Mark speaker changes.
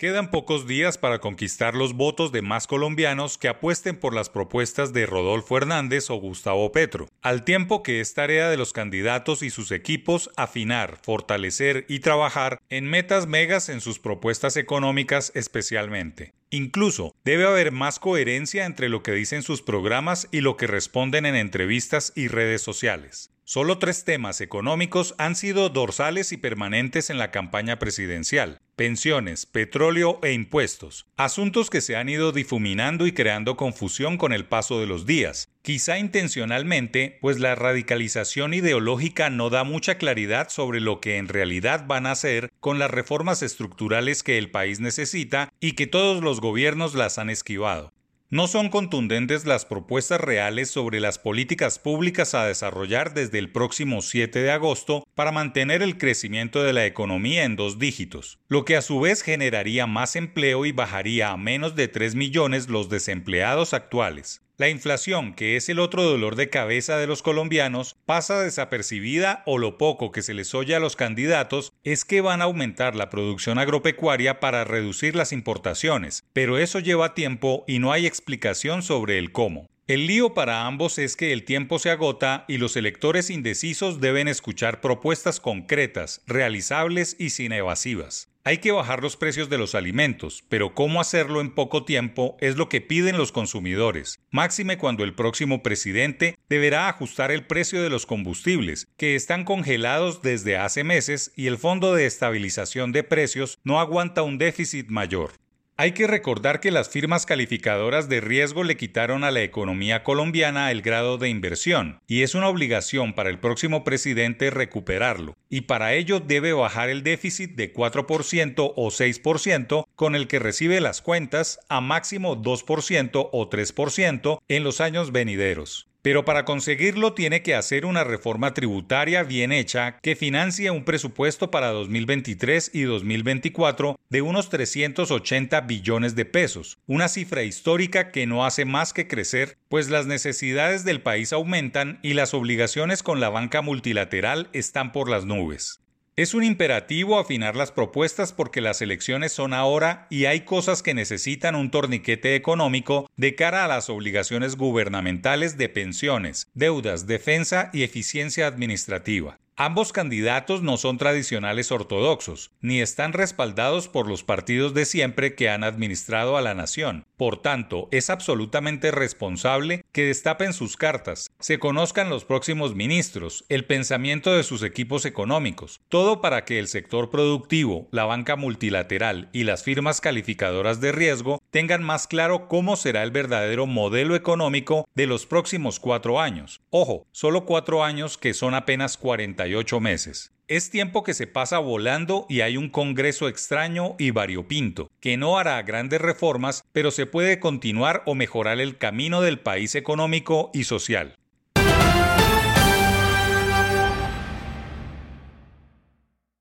Speaker 1: Quedan pocos días para conquistar los votos de más colombianos que apuesten por las propuestas de Rodolfo Hernández o Gustavo Petro, al tiempo que es tarea de los candidatos y sus equipos afinar, fortalecer y trabajar en metas megas en sus propuestas económicas especialmente. Incluso debe haber más coherencia entre lo que dicen sus programas y lo que responden en entrevistas y redes sociales. Solo tres temas económicos han sido dorsales y permanentes en la campaña presidencial. Pensiones, petróleo e impuestos. Asuntos que se han ido difuminando y creando confusión con el paso de los días. Quizá intencionalmente, pues la radicalización ideológica no da mucha claridad sobre lo que en realidad van a hacer con las reformas estructurales que el país necesita y que todos los gobiernos las han esquivado. No son contundentes las propuestas reales sobre las políticas públicas a desarrollar desde el próximo 7 de agosto para mantener el crecimiento de la economía en dos dígitos, lo que a su vez generaría más empleo y bajaría a menos de 3 millones los desempleados actuales. La inflación, que es el otro dolor de cabeza de los colombianos, pasa desapercibida o lo poco que se les oye a los candidatos es que van a aumentar la producción agropecuaria para reducir las importaciones, pero eso lleva tiempo y no hay explicación sobre el cómo. El lío para ambos es que el tiempo se agota y los electores indecisos deben escuchar propuestas concretas, realizables y sin evasivas. Hay que bajar los precios de los alimentos, pero cómo hacerlo en poco tiempo es lo que piden los consumidores, máxime cuando el próximo presidente deberá ajustar el precio de los combustibles, que están congelados desde hace meses y el Fondo de Estabilización de Precios no aguanta un déficit mayor. Hay que recordar que las firmas calificadoras de riesgo le quitaron a la economía colombiana el grado de inversión, y es una obligación para el próximo presidente recuperarlo, y para ello debe bajar el déficit de 4% o 6% con el que recibe las cuentas a máximo 2% o 3% en los años venideros. Pero para conseguirlo tiene que hacer una reforma tributaria bien hecha que financie un presupuesto para 2023 y 2024 de unos 380 billones de pesos, una cifra histórica que no hace más que crecer, pues las necesidades del país aumentan y las obligaciones con la banca multilateral están por las nubes. Es un imperativo afinar las propuestas porque las elecciones son ahora y hay cosas que necesitan un torniquete económico de cara a las obligaciones gubernamentales de pensiones, deudas, defensa y eficiencia administrativa. Ambos candidatos no son tradicionales ortodoxos, ni están respaldados por los partidos de siempre que han administrado a la nación. Por tanto, es absolutamente responsable que destapen sus cartas, se conozcan los próximos ministros, el pensamiento de sus equipos económicos, todo para que el sector productivo, la banca multilateral y las firmas calificadoras de riesgo tengan más claro cómo será el verdadero modelo económico de los próximos cuatro años. Ojo, solo cuatro años que son apenas 48 meses. Es tiempo que se pasa volando y hay un Congreso extraño y variopinto, que no hará grandes reformas, pero se puede continuar o mejorar el camino del país económico y social.